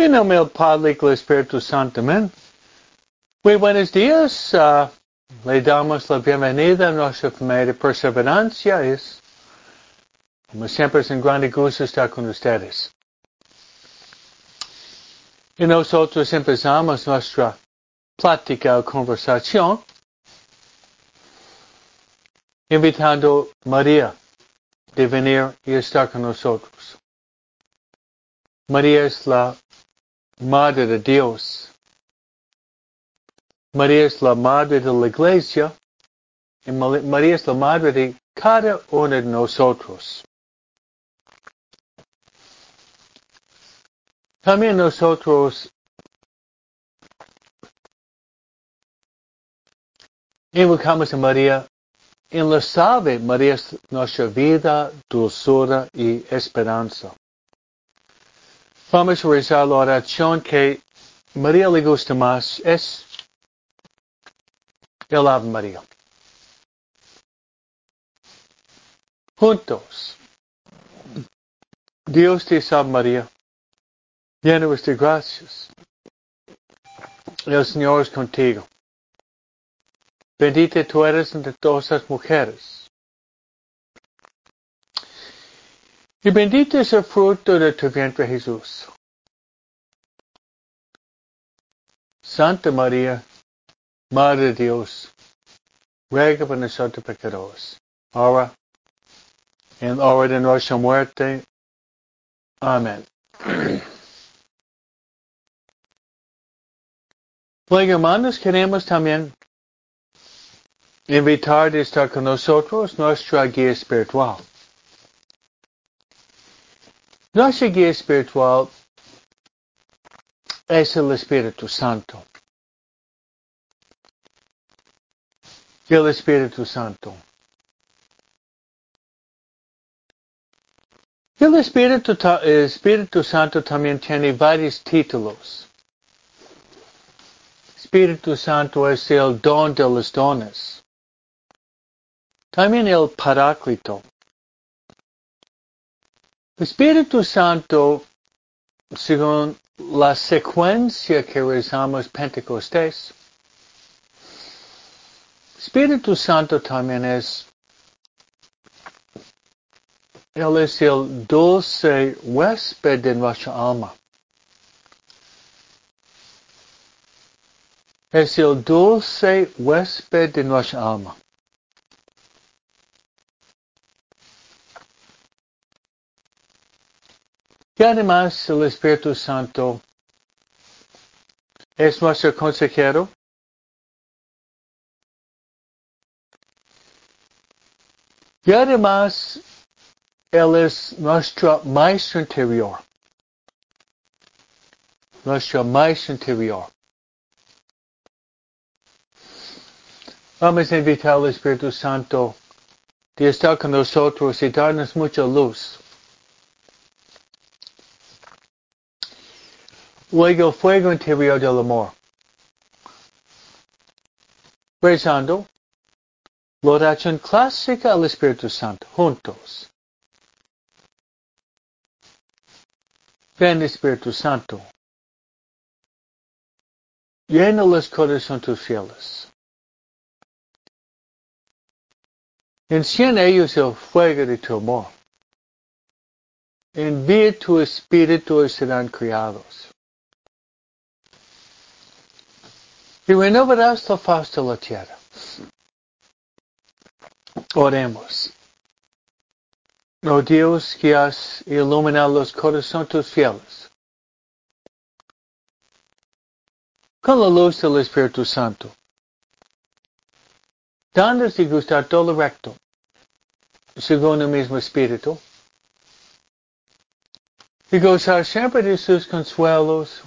En del Padre y del Espíritu Santo. Amén. Muy buenos días. Uh, le damos la bienvenida a nuestra familia de perseverancia. Es, como siempre, es un gran gusto estar con ustedes. Y nosotros empezamos nuestra plática o conversación invitando a María de venir y estar con nosotros. María es la Madre de Dios. María es la Madre de la Iglesia y María es la Madre de cada uno de nosotros. También nosotros invocamos a María en la sabe, María es nuestra vida, dulzura y esperanza. Vamos a rezar la oración que María le gusta más, es el Ave María. Juntos. Dios te salve María, llena de gracias. El Señor es contigo. Bendita tú eres entre todas las mujeres. Y bendito es el fruto de tu vientre Jesús. Santa María, Madre de Dios, ruega por nosotros pecadores, ahora en la hora de nuestra muerte. Amén. Bueno, hermanos, queremos también invitar a estar con nosotros nuestra guía espiritual. Nuestra guía espiritual es el Espíritu Santo. El Espíritu Santo. El Espíritu, el Espíritu Santo también tiene varios títulos. Espíritu Santo es el don de los dones. También el Paráclito. Espíritu Santo, según la secuencia que rezamos Pentecostés, Espíritu Santo también es, es el dulce huésped de nuestra alma. Es el dulce huésped de nuestra alma. Y además el Espíritu Santo es nuestro consejero. Y además, Él es nuestro maestro interior. Nuestro maestro interior. Vamos a invitar al Espíritu Santo de estar con nosotros y darnos mucha luz. Luego fuego interior del amor. Rezando la oración clásica al Espíritu Santo, juntos. Ven Espíritu Santo. Llena los corazones tus fieles. Enciende ellos el fuego de tu amor. Envía tu espíritu y serán criados. Y renovarás la faz de la tierra. Oremos. Oh Dios que has iluminado los corazones fieles con la luz del Espíritu Santo, dándonos y gustar todo lo recto, según el mismo Espíritu, y gozar siempre de sus consuelos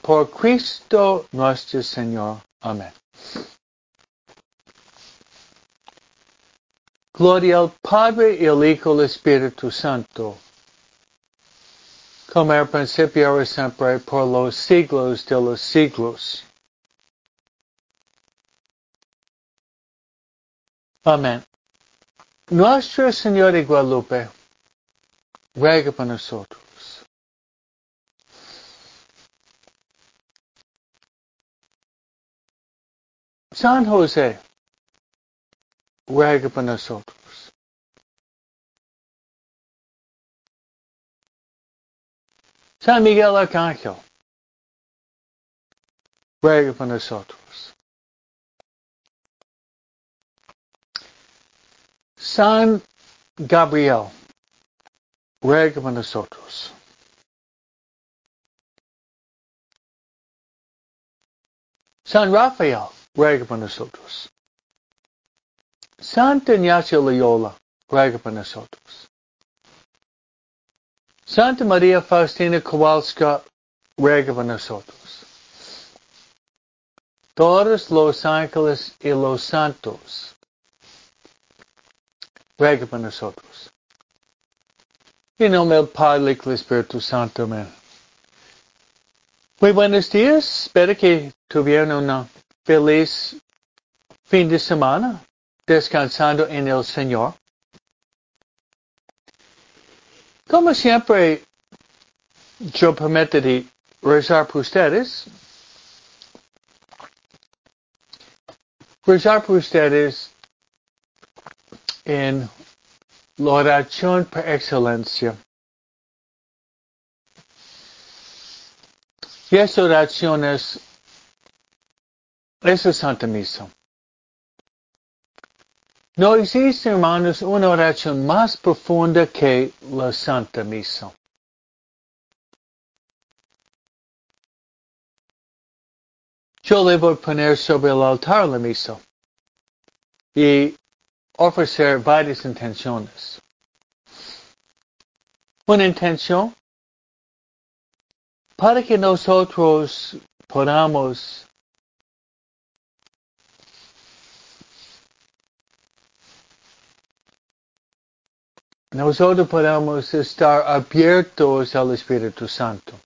por Cristo nuestro Señor. Amén. Gloria al Padre y al Hijo y al Espíritu Santo, como al principio y siempre, por los siglos de los siglos. Amén. Nuestro Señor de Guadalupe, ruega por nosotros. San José, ruega por nosotros. San Miguel Arcángel, ruega por nosotros. San Gabriel, ruega por nosotros. San Rafael, ruega por nosotros. Santa Ignacio Loyola, ruega por nosotros. Santa María Faustina Kowalska, ruega por nosotros. Todos los ángeles y los santos, ruega por nosotros. En nombre del Padre y del Espíritu Santo, amén. Muy buenos días, espero que tuvieron una feliz fin de semana descansando en el Señor. Como siempre, yo prometo de rezar por ustedes. Rezar por ustedes en la oración por excelencia. Y esa oración es Santa Misa. No existe, hermanos, una oración más profunda que la Santa Misa. Yo le voy a poner sobre el altar la misa y ofrecer varias intenciones. Una intención para que nosotros podamos nosotros podamos estar abiertos al Espíritu Santo.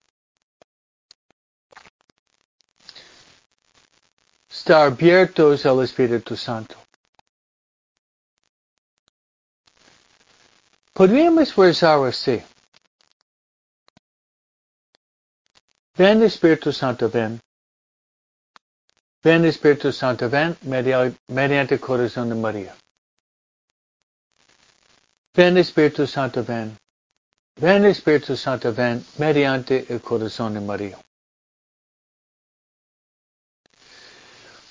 Estar abiertos al Espíritu Santo. Podríamos rezar así. Ven Espíritu Santo, ven. Ven Espíritu Santo, ven mediante el corazón de María. Ven Espíritu Santo, ven. Ven Espíritu Santo, ven mediante el corazón de María.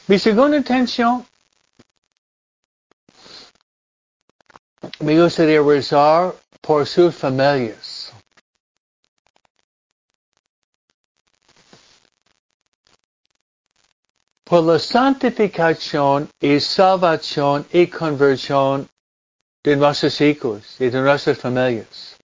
Mi segunda intención me gustaría rezar por sus familias. Por la santificación y salvación y conversión de nuestros hijos y de nuestras familias.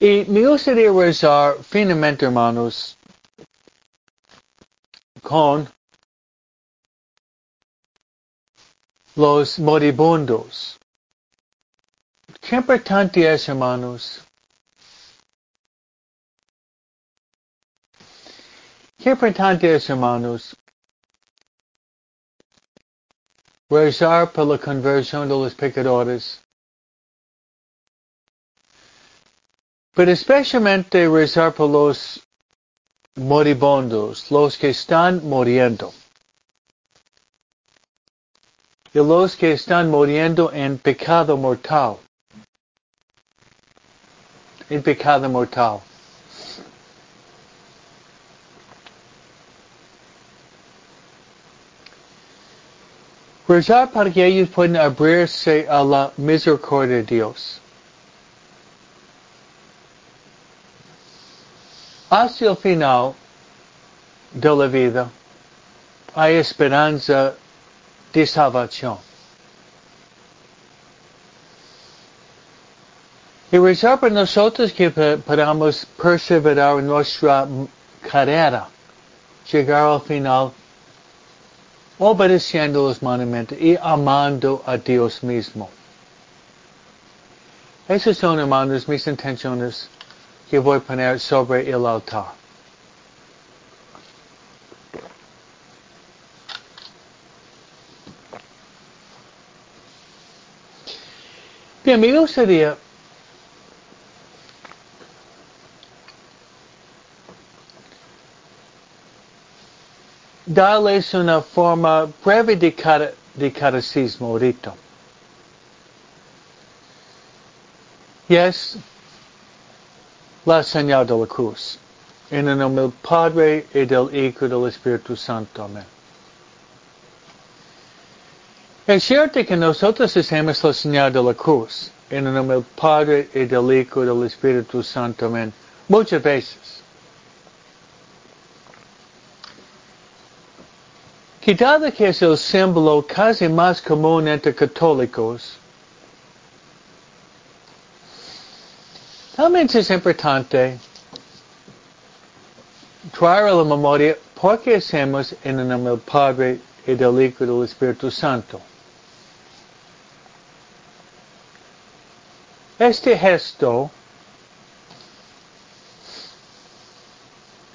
Y me gustaría rezar finamente, hermanos, con los moribundos. Qué importante es, hermanos, Qué importante hermanos, rezar por la conversión de los pecadores, pero especialmente rezar por los moribundos, los que están muriendo. Y los que están muriendo en pecado mortal. En pecado mortal. Rezar para que ellos puedan abrirse a la misericordia de Dios. Hacia el final de la vida hay esperanza de salvación. Y rezar para nosotros que podamos perseverar en nuestra carrera, llegar al final obedeciendo los mandamientos y amando a Dios mismo. Esas son, hermanos, mis intenciones que voy a poner sobre el altar. Bien, me gustaría darles una forma breve de, cara, de catecismo ahorita. Y es la señal de la cruz. En el nombre del Padre y del Hijo y del Espíritu Santo. Amén. Es cierto que nosotros hacemos la señal de la cruz. En el nombre del Padre y del Hijo y del Espíritu Santo. Amén. Muchas veces. Que dado que es el símbolo casi más común entre católicos, también es importante traer a la memoria por qué hacemos en el nombre del Padre y del Hijo y del Espíritu Santo. Este gesto,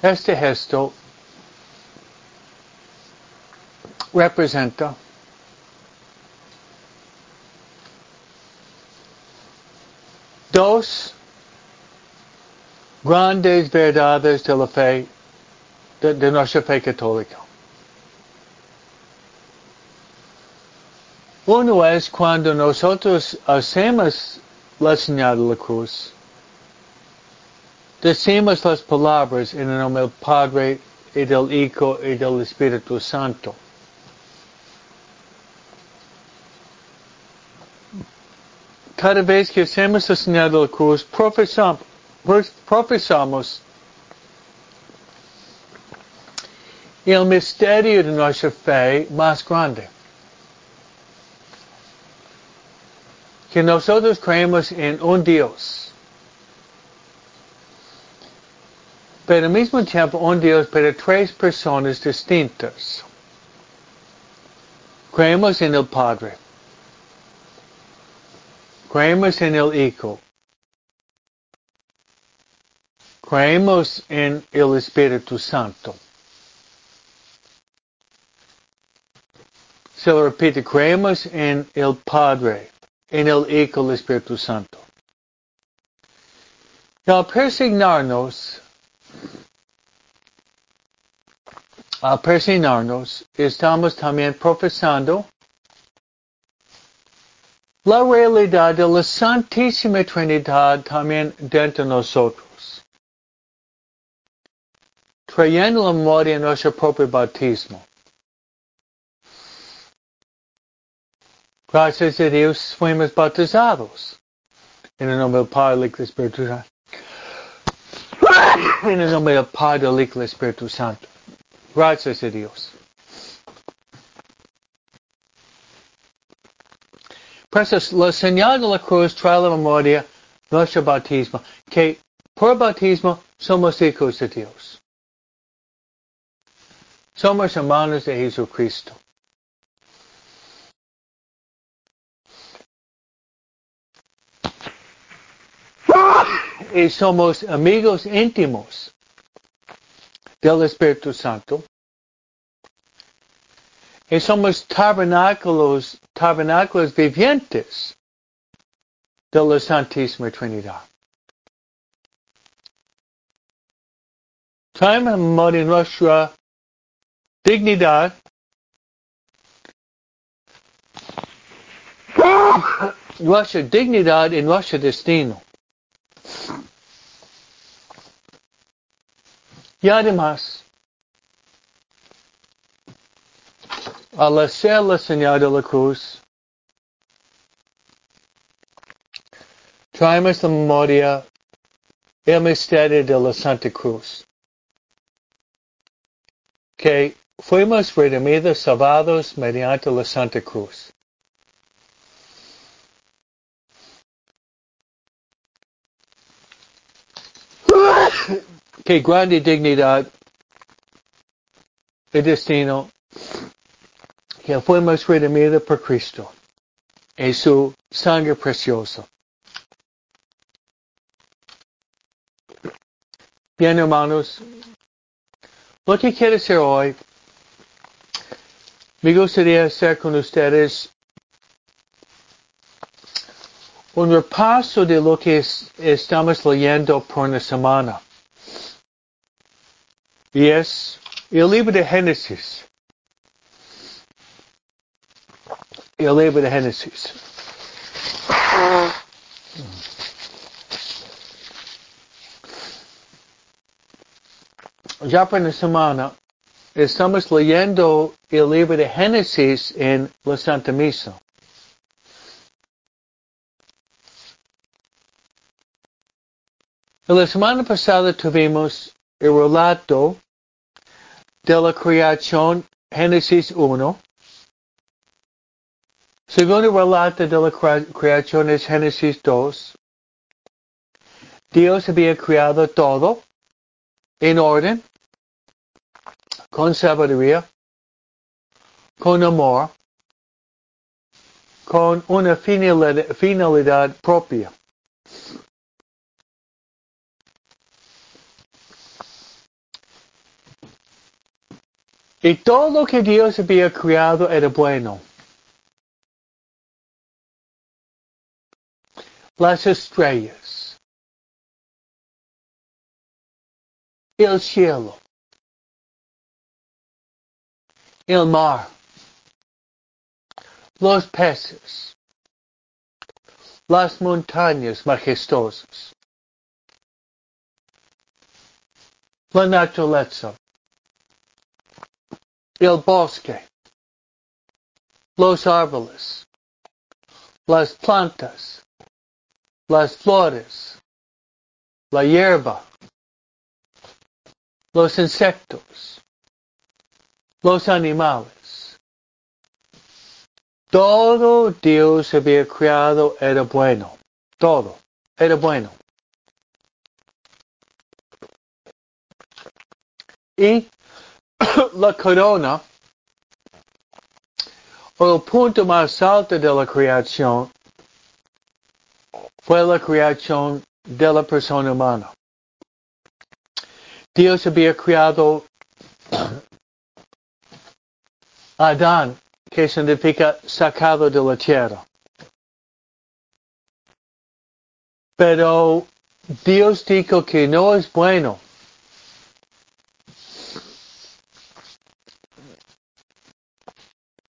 este gesto representa dos grandes verdades de la fe, de, nuestra fe católica. Uno es cuando nosotros hacemos la señal de la cruz. Decimos las palabras en el nombre del Padre y del Hijo y del Espíritu Santo. Cada vez que hacemos la señal de la cruz, profesamos el misterio de nuestra fe más grande. Que nosotros creemos en un Dios. Pero al mismo tiempo un Dios para tres personas distintas. Creemos en el Padre. Creemos en el Hijo. Creemos en el Espíritu Santo. Se lo repite, creemos en el Padre, en el Hijo, el Espíritu Santo. Y al persignarnos, al persignarnos, estamos también profesando la realidad de la Santísima Trinidad también dentro de nosotros. Trayendo la memoria en nuestro propio bautismo. Gracias a Dios fuimos bautizados. En el nombre del Padre, del Hijo y del Espíritu Santo. En el nombre del Padre, del Hijo y del Espíritu Santo. Gracias a Dios. Pues la señal de la cruz trae la memoria nuestro bautismo, que por bautismo somos hijos de Dios. Somos hermanos de Jesucristo. Y somos amigos íntimos del Espíritu Santo. Y somos tabernáculos, tabernáculos vivientes de la Santísima Trinidad. Traemos memoria nuestra dignidad, nuestra dignidad y nuestro destino. Y además, al hacer la señal de la cruz, traemos la memoria el misterio de la Santa Cruz, que fuimos redimidos, salvados mediante la Santa Cruz. Qué grande dignidad y destino que fuimos redimidos por Cristo y su sangre preciosa. Bien, hermanos, lo que quiero hacer hoy, me gustaría hacer con ustedes un repaso de lo que es, estamos leyendo por una semana. Y es el libro de Génesis. El libro de Génesis. Ya por una semana estamos leyendo el libro de Génesis en la Santa Misa. La semana pasada tuvimos el relato de la creación Génesis 1. Segundo relato de la creación es Génesis 2. Dios había creado todo en orden con sabiduría, con amor, con una finalidad, propia. Y todo lo que Dios había creado era bueno. Las estrellas, el cielo, el mar, los peces, las montañas majestuosas, la naturaleza, el bosque, los árboles, las plantas, las flores, la hierba, los insectos, los animales. Todo Dios había creado era bueno. Todo era bueno. Y la corona, o el punto más alto de la creación, fue la creación de la persona humana. Dios había creado Adán, que significa sacado de la tierra. Pero Dios dijo que no es bueno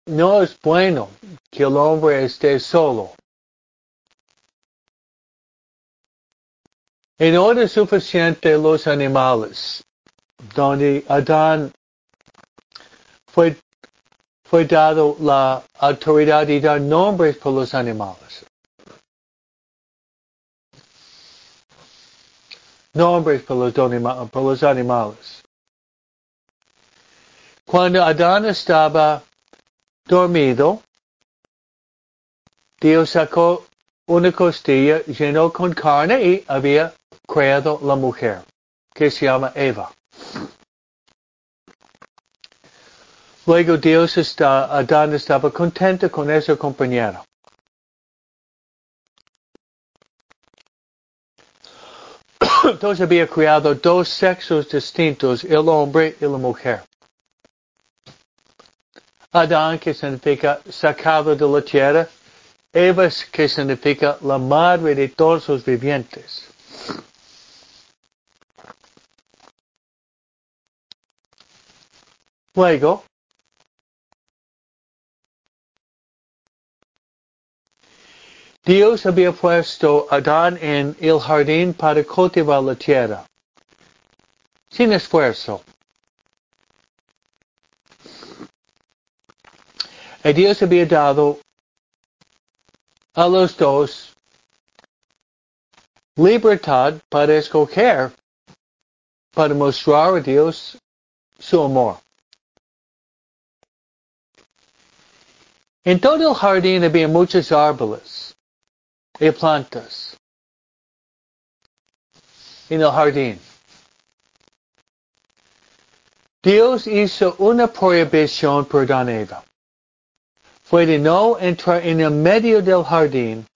no es bueno que el hombre esté solo. No es suficiente los animales, donde Adán fue fue dado la autoridad de dar nombres por los animales. Nombres los, por los animales. Cuando Adán estaba dormido, Dios sacó una costilla, llenó con carne y había creado la mujer, que se llama Eva. Luego Dios está, Adán estaba contento con ese compañero. Entonces había creado dos sexos distintos, el hombre y la mujer. Adán, que significa sacado de la tierra, Eva, que significa la madre de todos los vivientes. Luego, Dios había puesto a Adán en el jardín para cultivar la tierra, sin esfuerzo. Y Dios había dado a los dos libertad para escoger, para mostrar a Dios su amor. En todo el jardín había muchos árboles y plantas en el jardín. Dios hizo una prohibición por Dan Eva. Fue de no entrar en el medio del jardín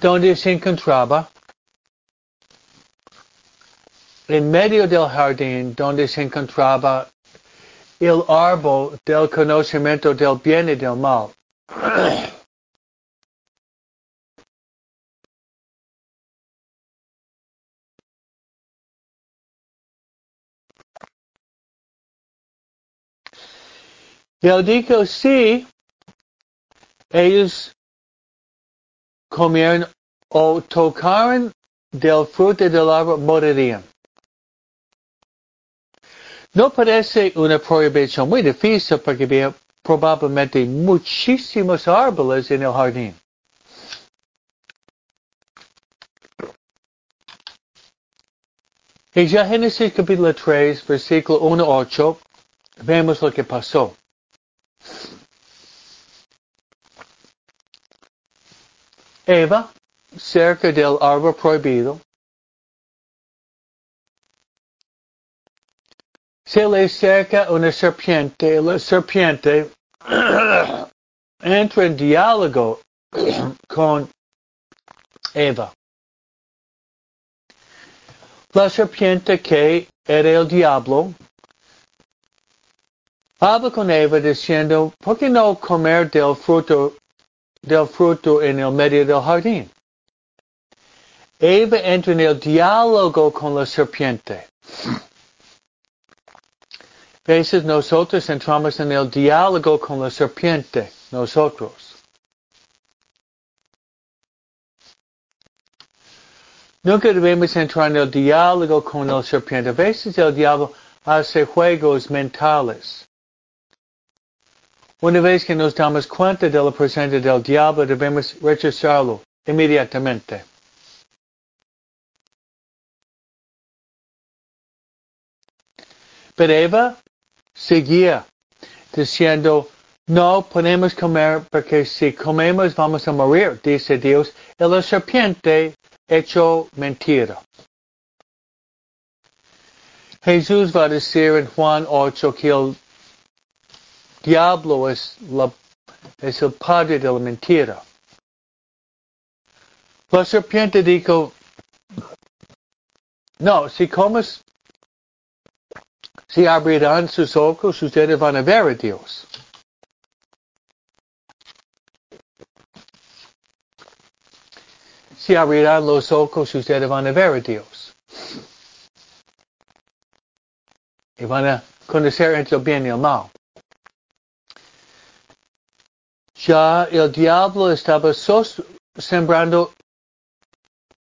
donde se encontraba en medio del jardín donde se encontraba el árbol del conocimiento del bien y del mal Él dijo, sí, ellos comieron o tocaron del fruto del árbol, morirían. No parece una prohibición muy difícil porque había probablemente muchísimos árboles en el jardín. En ya Génesis capítulo 3, versículo 1 8, vemos lo que pasó. Eva, cerca del árbol prohibido, se le acerca una serpiente. La serpiente entra en diálogo con Eva. La serpiente que era el diablo habla con Eva diciendo, ¿por qué no comer del fruto, del fruto en el medio del jardín? Eva entra en el diálogo con la serpiente. Veces nosotros entramos en el diálogo con la serpiente, nosotros. Nunca debemos entrar en el diálogo con la serpiente. A veces el diablo hace juegos mentales. Una vez que nos damos cuenta de la presencia del diablo, debemos rechazarlo inmediatamente. Pero Eva seguía diciendo, no podemos comer porque si comemos vamos a morir, dice Dios. Y la serpiente echó mentira. Jesús va a decir en Juan 8 que el diablo es, la, es el padre de la mentira. La serpiente dijo, no, si comes si abrirán sus ojos, ustedes van a ver a Dios. Si abrirán los ojos, ustedes van a ver a Dios. Y van a conocer entre el bien y el mal. Ya el diablo estaba sos sembrando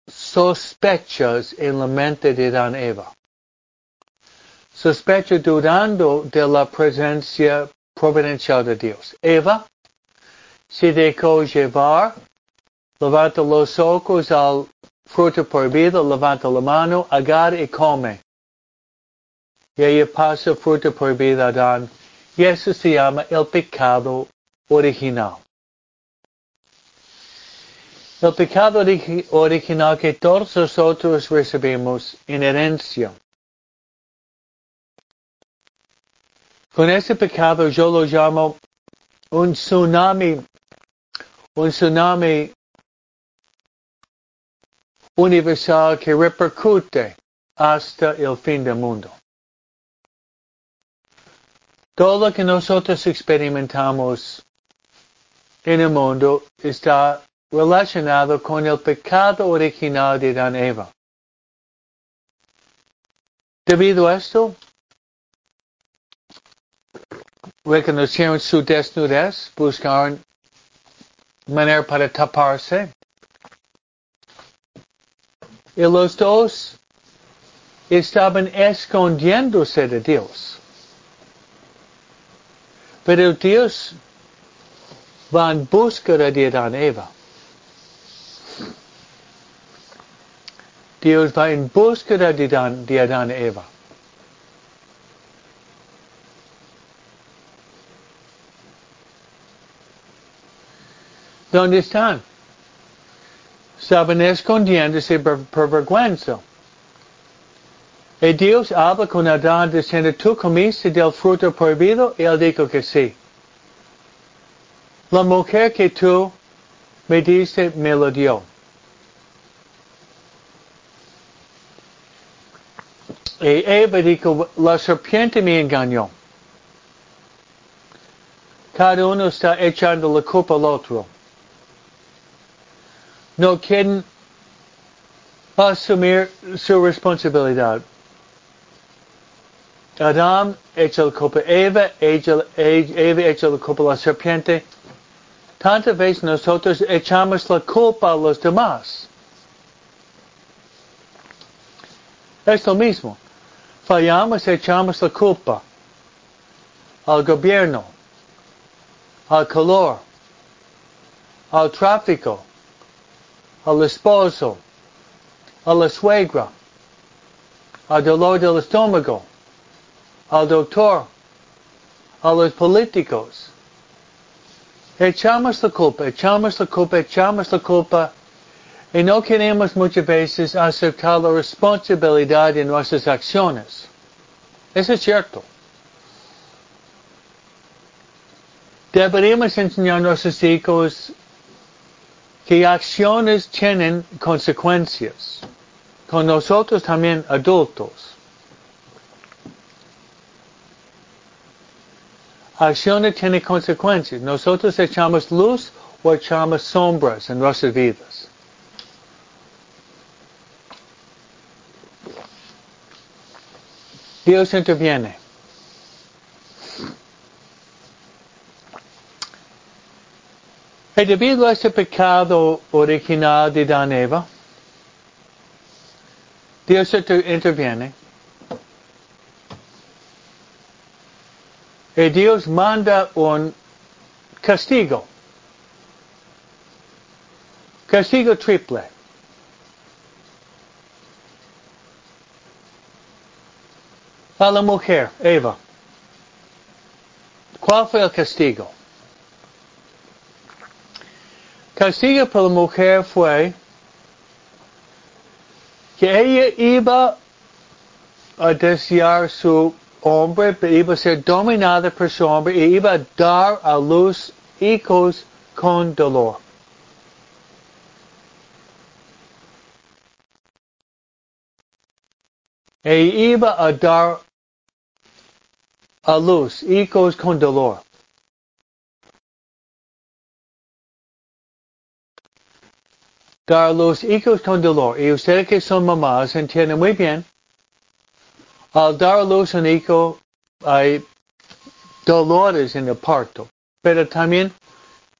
sospechas en la mente de Dan Eva sospecha dudando de la presencia providencial de Dios. Eva se dejó llevar, levanta los ojos al fruto prohibido, levanta la mano, agarra y come. Y ella pasa fruto prohibido a Adán. Y eso se llama el pecado original. El pecado original que todos nosotros recibimos en herencia. Con ese pecado yo lo llamo un tsunami, un tsunami universal que repercute hasta el fin del mundo. Todo lo que nosotros experimentamos en el mundo está relacionado con el pecado original de Dan Eva. Debido a esto, reconocieron su desnudez, buscaron manera para taparse. Y los dos estaban escondiéndose de Dios. Pero Dios va en búsqueda de Adán y Eva. Dios va en búsqueda de Adán y Eva. ¿Dónde están? Estaban escondiéndose por, por vergüenza. Y Dios habla con Adán diciendo, ¿tú comiste del fruto prohibido? Y él dijo que sí. La mujer que tú me diste me lo dio. Y Eva dijo, la serpiente me engañó. Cada uno está echando la culpa al otro. No quieren asumir su responsabilidad. Adam echa la culpa a Eva, Eva echa la culpa a la serpiente. Tantas veces nosotros echamos la culpa a los demás. Es lo mismo. Fallamos, echamos la culpa al gobierno, al calor, al tráfico, al esposo, a la suegra, al dolor del estómago, al doctor, a los políticos. Echamos la culpa, echamos la culpa, echamos la culpa y no queremos muchas veces aceptar la responsabilidad de nuestras acciones. Eso es cierto. Deberíamos enseñar a nuestros hijos que acciones tienen consecuencias. Con nosotros también adultos. Acciones tienen consecuencias. Nosotros echamos luz o echamos sombras en nuestras vidas. Dios interviene. Y debido a ese pecado original de Dan Eva, Dios interviene. Y Dios manda un castigo. Castigo triple. A la mujer, Eva. ¿Cuál fue el castigo? Castigo para la mujer fue que ella iba a desear su hombre, iba a ser dominada por su hombre y iba a dar a luz hijos con dolor. E iba a dar a luz hijos con dolor. Dar los hijos con dolor. Y ustedes que son mamás entienden muy bien. Al dar a luz un hijo hay dolores en el parto. Pero también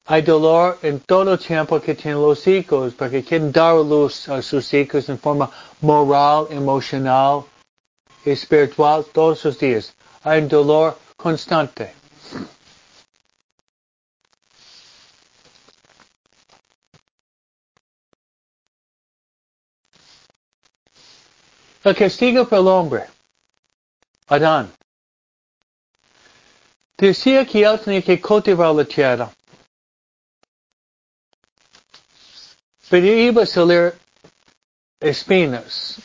hay dolor en todo el tiempo que tienen los hijos porque quieren dar a luz a sus hijos en forma moral, emocional, espiritual todos los días. Hay dolor constante. El castigo para el hombre, Adán, decía que él tenía que cultivar la tierra. Pero iba a salir espinas.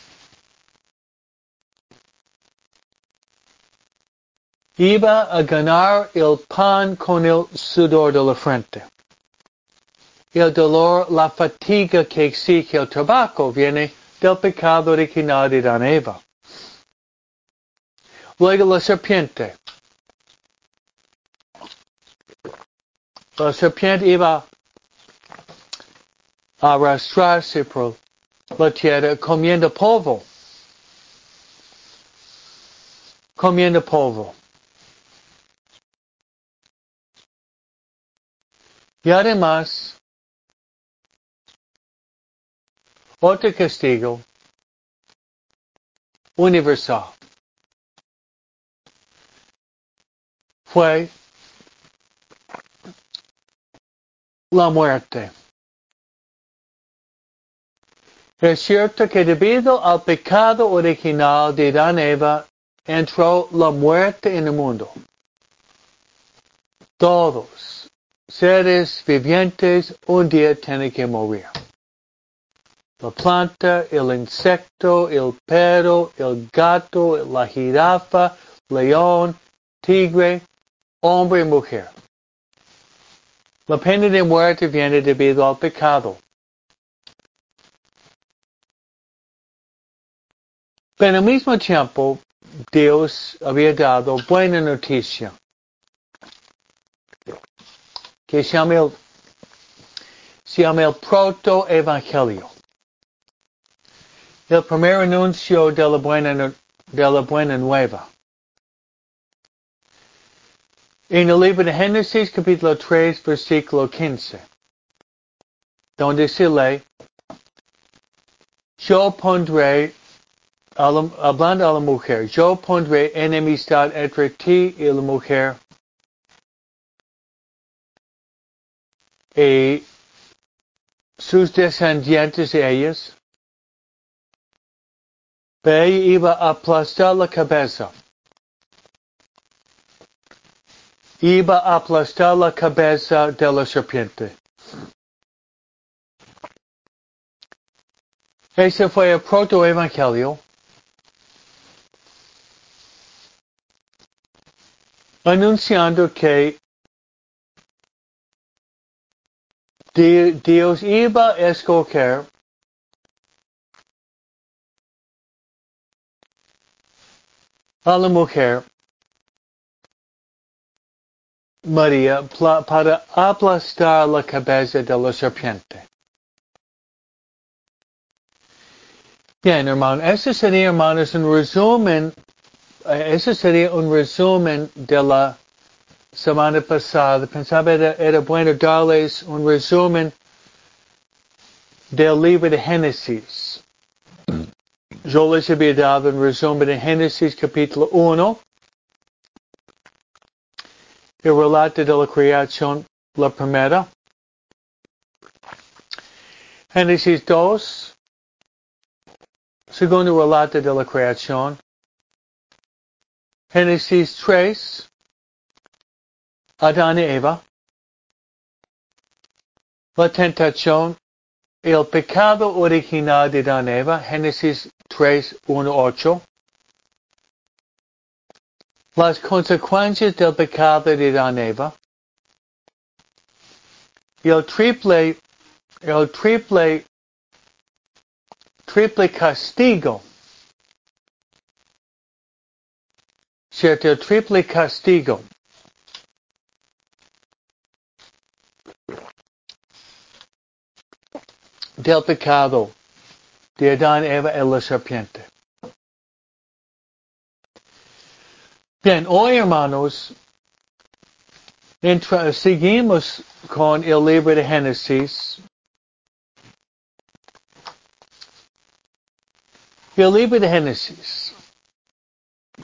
Iba a ganar el pan con el sudor de la frente. El dolor, la fatiga que exige el trabajo viene del pecado original de Dan Eva. Luego la serpiente. La serpiente iba a arrastrarse por la tierra comiendo polvo. Comiendo polvo. Y además, otro castigo universal fue la muerte. Es cierto que debido al pecado original de Dan Eva entró la muerte en el mundo. Todos seres vivientes un día tienen que morir la planta, el insecto, el perro, el gato, la jirafa, león, tigre, hombre y mujer. La pena de muerte viene debido al pecado. Pero al mismo tiempo, Dios había dado buena noticia. que se se llama el proto-evangelio. El primer anuncio de la buena, de la buena nueva. En el libro de Génesis capítulo 3 versículo 15, donde se lee, yo pondré, hablando a la mujer, yo pondré enemistad entre ti y la mujer y sus descendientes de ellas. Iba a aplastar la cabeza. Iba a aplastar la cabeza de la serpiente. Ese fue el protoevangelio. Anunciando que Dios iba a escoger a la mujer María para aplastar la cabeza de la serpiente. Bien, hermano, ese sería, hermanos, un resumen, eh, ese sería un resumen de la semana pasada. Pensaba era, era bueno darles un resumen del libro de Génesis. Yo les había dado un resumen de Génesis capítulo 1, el relato de la creación, la primera. Génesis 2, segundo relato de la creación. Génesis 3, Adán y Eva. La tentación, el pecado original de y Eva, Génesis 3, 1, 8. Las consecuencias del pecado de Adán y Eva. El triple, el triple triple castigo. ¿Cierto? El triple castigo. Del pecado de Adán, Eva y la serpiente. Bien, hoy hermanos, entra, seguimos con el libro de Génesis El libro de Génesis,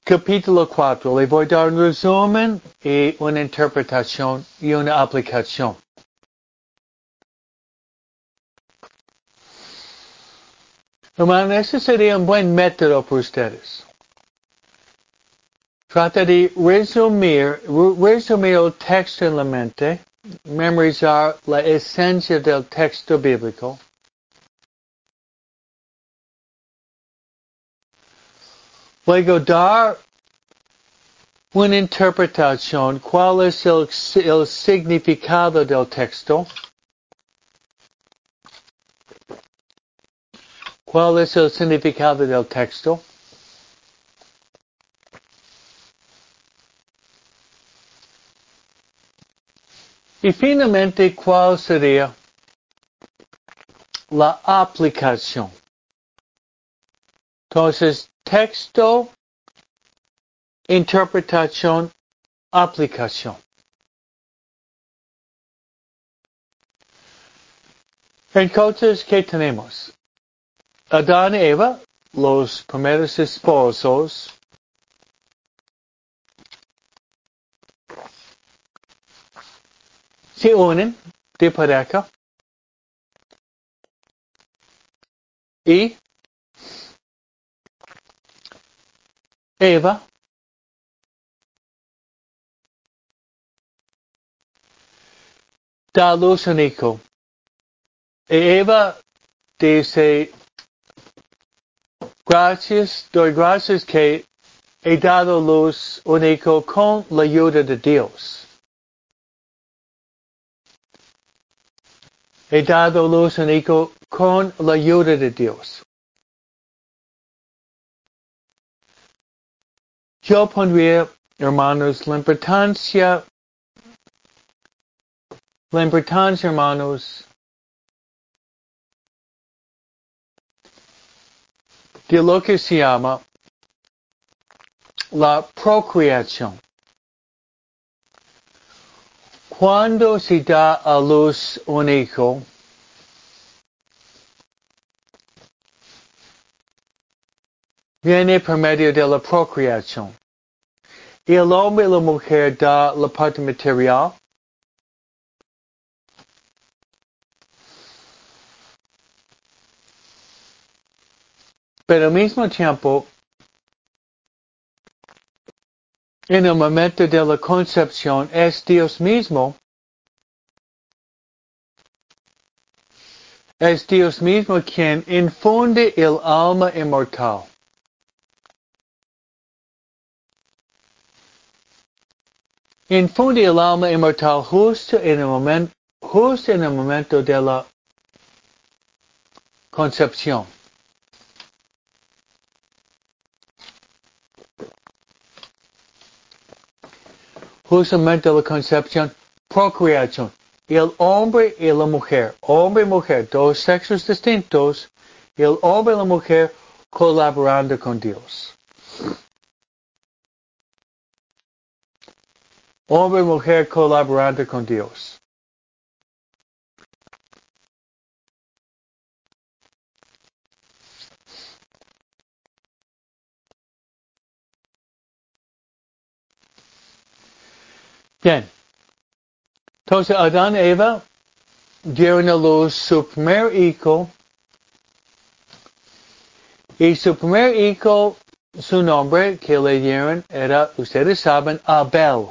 capítulo 4, le voy a dar un resumen y una interpretación y una aplicación. Hermano, ese sería un buen método para ustedes. Trata de resumir, resumir el texto en la mente, memorizar la esencia del texto bíblico, Luego dar una interpretación, cuál es el, el significado del texto, cuál es el significado del texto. Y finalmente, ¿cuál sería la aplicación? Entonces, texto, interpretación, aplicación. Entonces, ¿qué tenemos? Adán y Eva, los primeros esposos, se unen de pareja y Eva. Da luz a hijo. Eva dice, gracias, doy gracias que he dado luz un hijo con la ayuda de Dios. He dado luz un hijo con la ayuda de Dios. Yo pondría, hermanos, la importancia la importancia, hermanos, de lo que se llama la procreación. Cuando se da a luz un hijo, viene por medio de la procreación. Y el hombre y la mujer da la parte material. Pero al mismo tiempo, en el momento de la concepción es Dios mismo, es Dios mismo quien infunde el alma inmortal. Infunde el alma inmortal justo en el momento, justo en el momento de la concepción. La concepción, procreación. El hombre y la mujer, hombre y mujer, dos sexos distintos, el hombre y la mujer colaborando con Dios. Hombre y mujer colaborando con Dios. Bien. Entonces Adán y Eva dieron a luz su primer hijo. Y su primer hijo, su nombre que le dieron era, ustedes saben, Abel.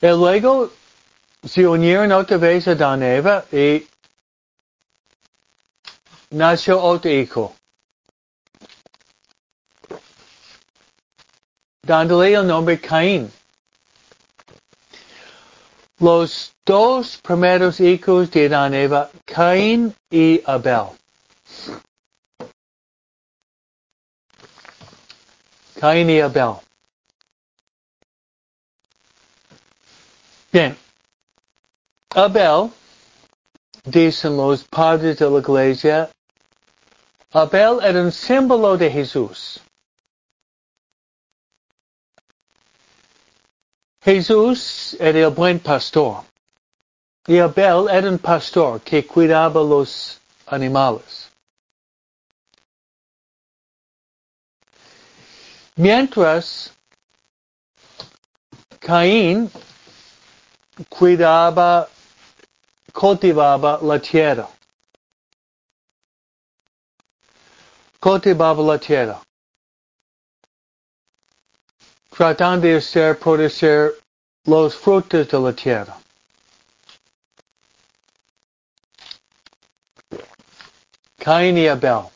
Y luego se unieron otra vez Adán y Eva y nació otro hijo. El nombre Caín. Los dos primeros hijos de Adán Eva, Caín y Abel. Caín y Abel. Bien. Abel, dicen los padres de la iglesia, Abel era un símbolo de Jesús. Jesús era el buen pastor. Y Abel era un pastor que cuidaba los animales. Mientras Caín cuidaba, cultivaba la tierra. Cultivaba la tierra tratando de hacer producir los frutos de la tierra. Caín y Abel.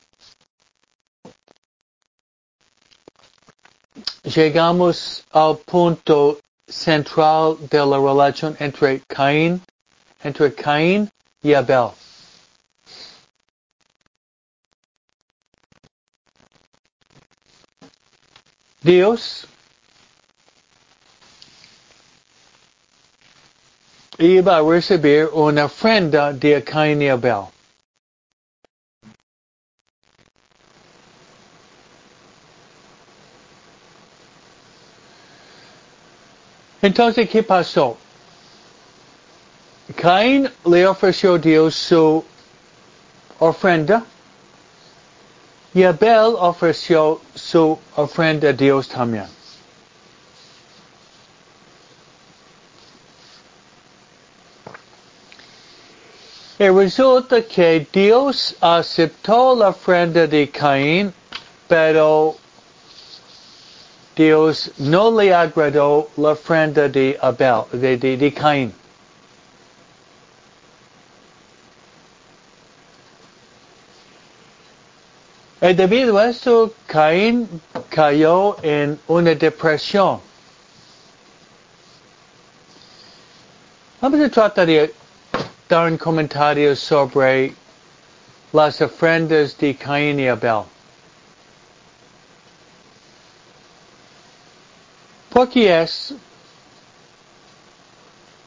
Llegamos al punto central de la relación entre Caín, entre Caín y Abel. Dios iba a recibir una ofrenda de Cain y Abel. Entonces, ¿qué pasó? Caín le ofreció a Dios su ofrenda y Abel ofreció su ofrenda a Dios también. Y resulta que Dios aceptó la ofrenda de Caín, pero Dios no le agradó la ofrenda de Abel, de, de, Caín. Y debido a esto, Caín cayó en una depresión. Vamos a tratar de dar un comentario sobre las ofrendas de Caín y Abel. Porque es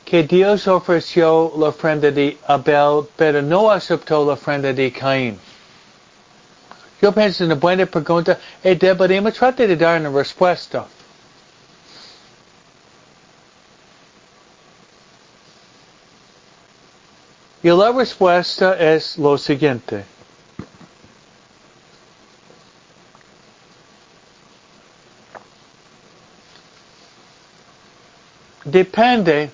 que Dios ofreció la ofrenda de Abel, pero no aceptó la ofrenda de Caín. Yo pienso en una buena pregunta y deberíamos tratar de dar una respuesta. Y la respuesta es lo siguiente. Depende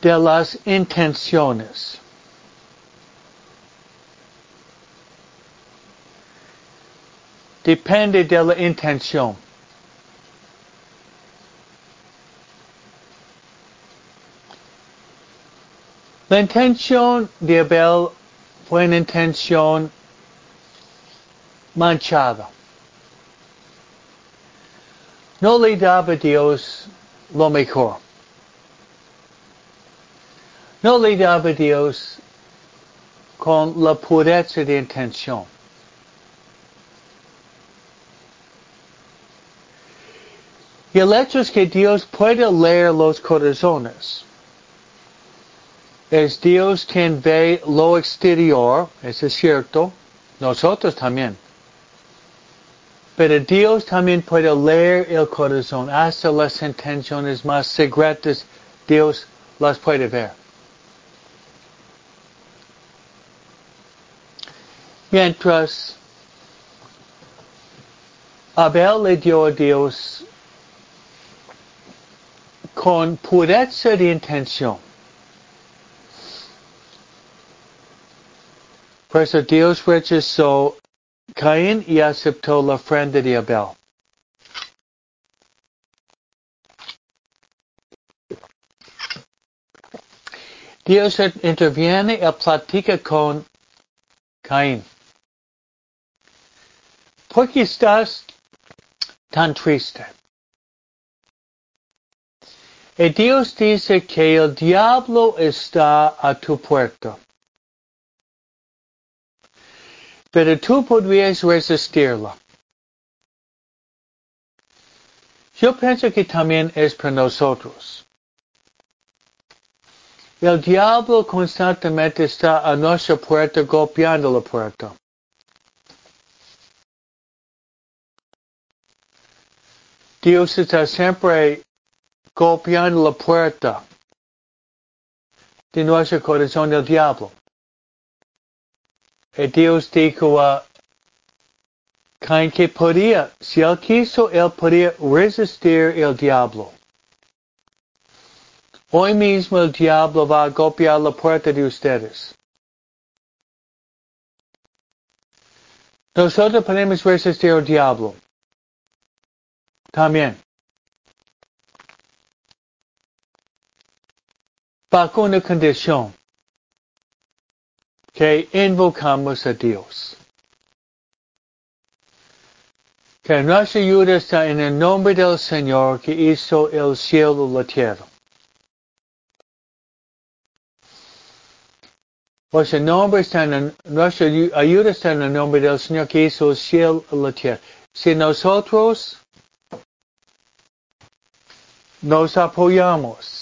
de las intenciones. Depende de la intención. La intención de Abel fue una intención manchada. No le daba a Dios lo mejor. No le daba a Dios con la pureza de intención. Y el hecho es que Dios puede leer los corazones. Es Dios quien ve lo exterior, eso es cierto, nosotros también. Pero Dios también puede leer el corazón, hasta las intenciones más secretas, Dios las puede ver. Mientras Abel le dio a Dios con pureza de intención. Por Dios rechazó Caín y aceptó la ofrenda de Abel. Dios interviene y platica con Caín. ¿Por qué estás tan triste? Y Dios dice que el diablo está a tu puerta. Pero tú podrías resistirla. Yo pienso que también es para nosotros. El diablo constantemente está a nuestra puerta golpeando la puerta. Dios está siempre golpeando la puerta de nuestro corazón del diablo. Dios dijo a Cain que podía, si él quiso, él podía resistir el diablo. Hoy mismo el diablo va a golpear la puerta de ustedes. Nosotros podemos resistir al diablo. También. Bajo una condición. Que invocamos a Dios. Que nuestra ayuda está en el nombre del Señor que hizo el cielo y la tierra. Nuestro nombre está nuestra ayuda está en el nombre del Señor que hizo el cielo y la tierra. Si nosotros nos apoyamos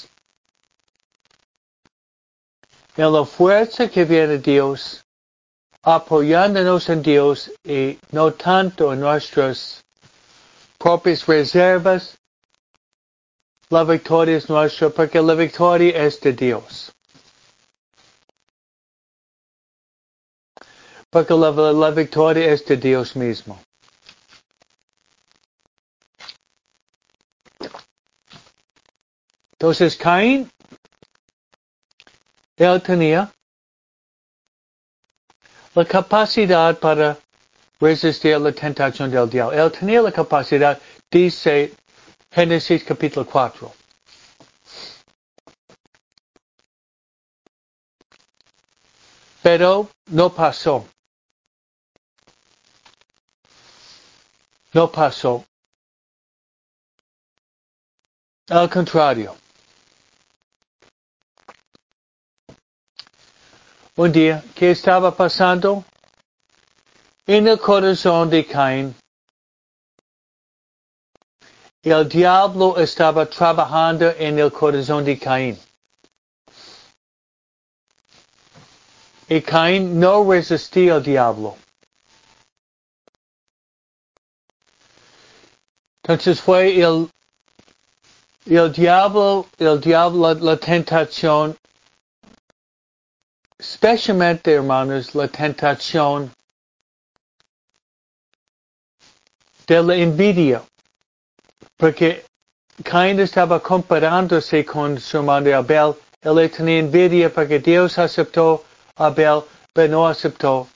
en la fuerza que viene de Dios, apoyándonos en Dios y no tanto en nuestras propias reservas, la victoria es nuestra porque la victoria es de Dios. porque la, la victoria es de Dios mismo. Entonces Caín, él tenía la capacidad para resistir la tentación del diablo. Él tenía la capacidad, dice Génesis capítulo 4. Pero no pasó. No pasó. Al contrario. Un día, ¿qué estaba pasando? En el corazón de Caín el diablo estaba trabajando en el corazón de Caín. Y Caín no resistía al diablo. Entonces fue el, el diablo, el diablo, la, la tentación, especialmente hermanos, la tentación de la envidia. Porque Caín estaba comparándose con su hermano Abel. Él tenía envidia porque Dios aceptó a Abel, pero no aceptó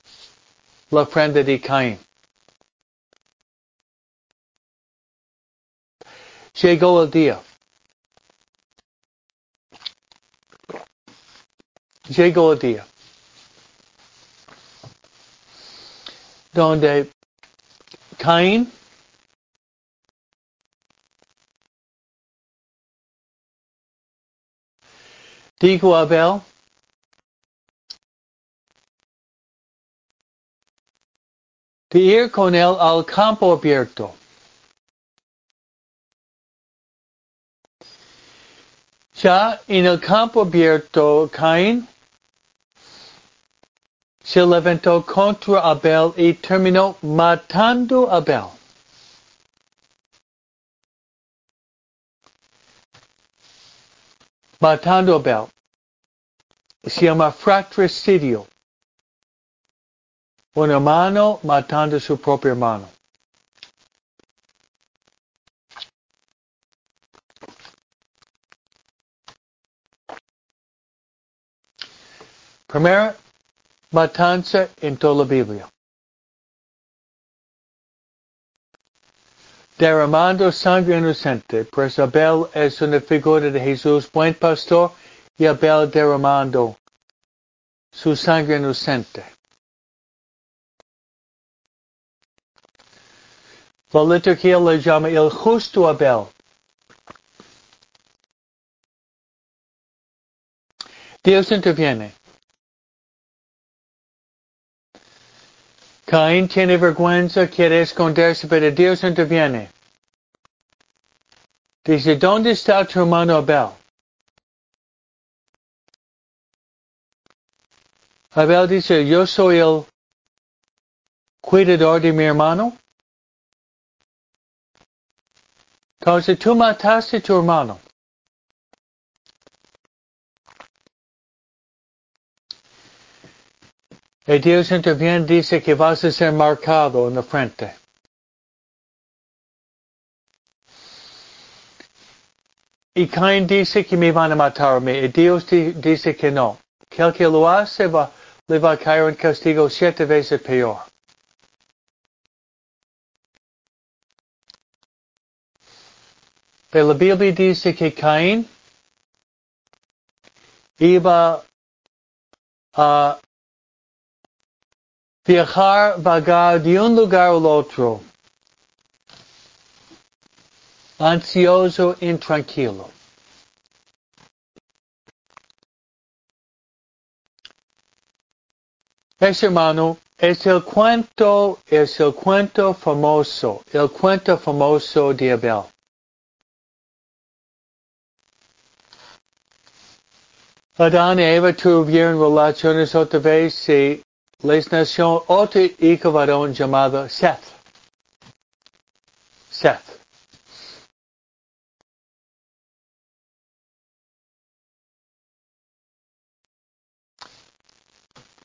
la ofrenda de Caín. Llegó el día. Llegó el día. Donde Caín dijo a Abel, de ir con él al campo abierto. Ya en el campo abierto, Caín se levantó contra Abel y terminó matando a Abel. Matando a Abel. Se llama fratricidio. Un hermano matando a su propio hermano. Primera matanza en toda la Biblia. Derramando sangre inocente, pues Abel es una figura de Jesús, buen pastor, y Abel derramando su sangre inocente. La liturgia le llama el justo Abel. Dios interviene. Caín tiene vergüenza, quiere esconderse, pero Dios interviene. Dice, ¿dónde está tu hermano Abel? Abel dice, yo soy el cuidador de mi hermano. Entonces tú mataste tu hermano. Y Dios interviene, dice que vas a ser marcado en la frente. Y Cain dice que me van a matar a mí. Y Dios dice que no. Que el que lo hace va, le va a caer un castigo siete veces peor. Pero la Biblia dice que Caín iba a viajar vagar de un lugar al otro, ansioso, intranquilo. Ese hermano es el cuento, es el cuento famoso, el cuento famoso de Abel. Adán y Eva tuvieron relaciones otra vez y les nació otro hijo varón llamado Seth. Seth.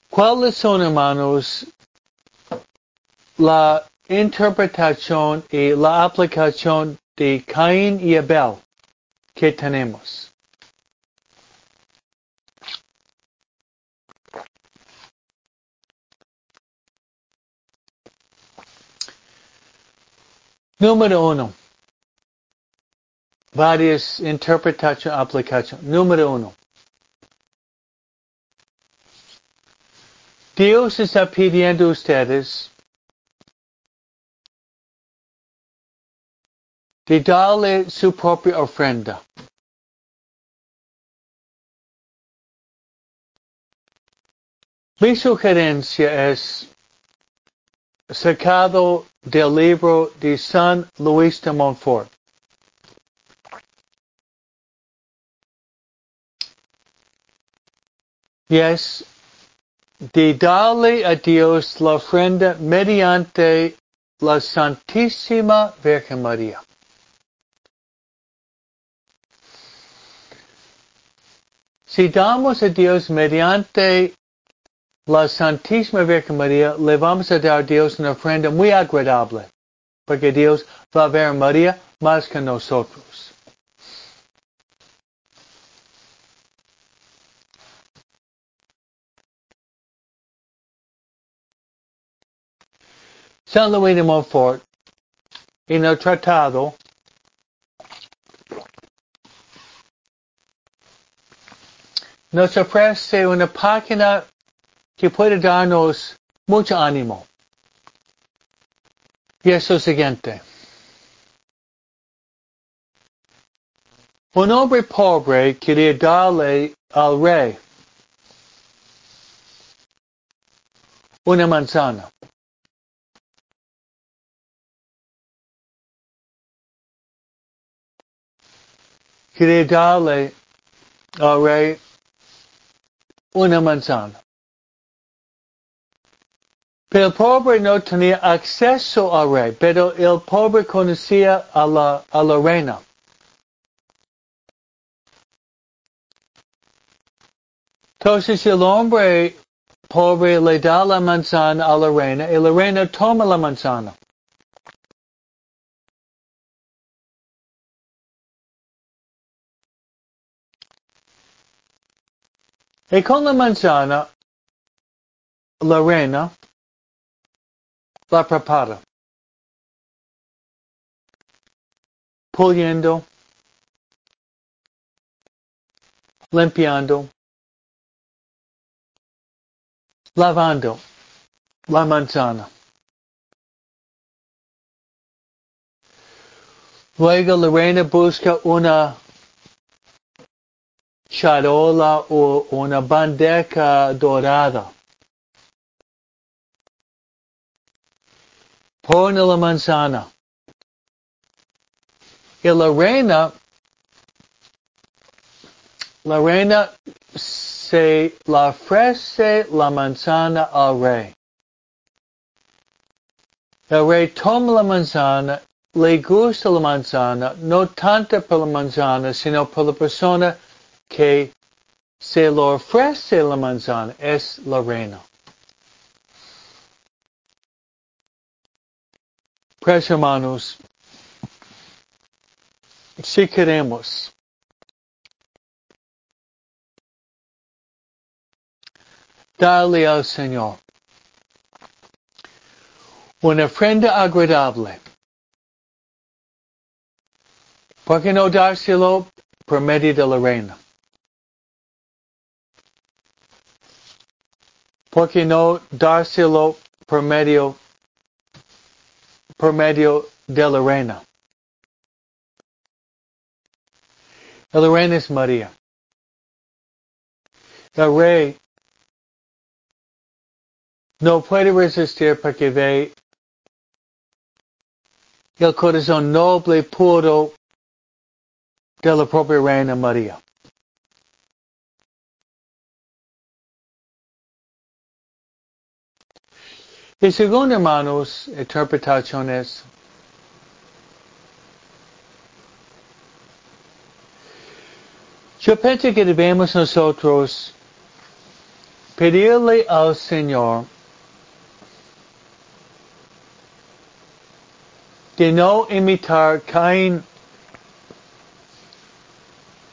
¿Cuáles son, hermanos, la interpretación y la aplicación de Caín y Abel que tenemos? Número uno. Varias interpretaciones, aplicaciones. Número uno. Dios está pidiendo a ustedes de darle su propia ofrenda. Mi sugerencia es sacado del libro de San Luis de Montfort. Y es de darle a Dios la ofrenda mediante la Santísima Virgen María. Si damos a Dios mediante la Santísima Virgen María, le vamos a dar a Dios una ofrenda muy agradable, porque Dios va a ver a María más que nosotros. San Luis de Montfort, en el tratado, nos ofrece una página que puede darnos mucho ánimo. Y es lo siguiente. Un hombre pobre quería darle al rey una manzana. Quería darle al rey una manzana. Pero el pobre no tenía acceso al rey, pero el pobre conocía a la, a la reina. Entonces el hombre pobre le da la manzana a la reina y la reina toma la manzana. Y con la manzana, la reina la prepara. Puliendo, limpiando, lavando la manzana. Luego la reina busca una charola o una bandeja dorada. Pone la manzana. Y la reina, la reina se la ofrece la manzana al rey. El rey toma la manzana, le gusta la manzana, no tanto por la manzana, sino por la persona que se lo ofrece la manzana, es la reina. Pues hermanos, si queremos darle al Señor una ofrenda agradable, ¿por qué no dárselo por medio de la reina? ¿Por qué no dárselo por medio por medio de la reina. La reina es María. El rey no puede resistir porque ve el corazón noble puro de la propia reina María. Y según hermanos, interpretaciones, yo pienso que debemos nosotros pedirle al Señor de no imitar Caín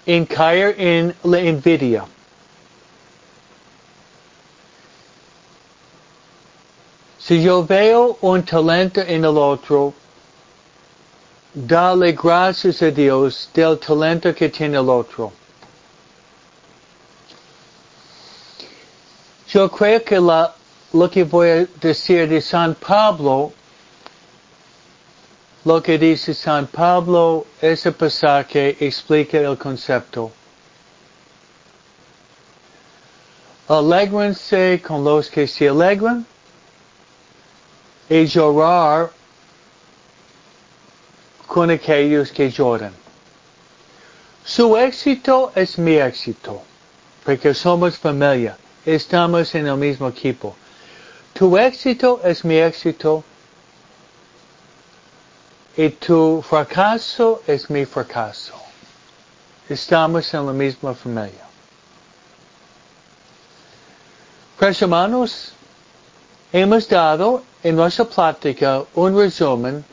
en caer en la envidia. Si yo veo un talento en el otro, dale gracias a Dios del talento que tiene el otro. Yo creo que la, lo que voy a decir de San Pablo, lo que dice San Pablo, ese pasaje explica el concepto. Alégrense con los que se alegran y llorar con aquellos que lloran. Su éxito es mi éxito, porque somos familia. estamos en el mismo equipo. Tu éxito es mi éxito y tu fracaso es mi fracaso. Estamos en la misma familia. Pues hermanos, hemos dado en nuestra plática un resumen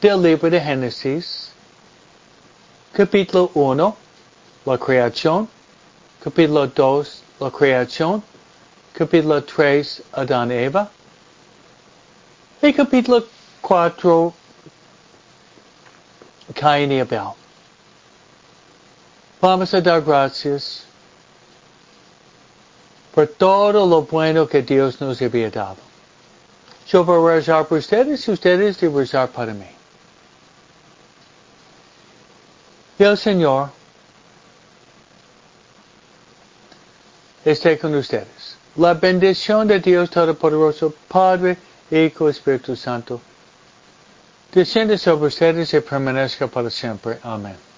del libro de Génesis, capítulo 1, la creación, capítulo 2, la creación, capítulo 3, Adán y Eva, y capítulo 4, Caín y Abel. Vamos a dar gracias por todo lo bueno que Dios nos había dado. Yo voy a rezar por ustedes y ustedes deben rezar para mí. Y el Señor esté con ustedes. La bendición de Dios Todopoderoso, Padre, Hijo, Espíritu Santo, desciende sobre ustedes y permanezca para siempre. Amén.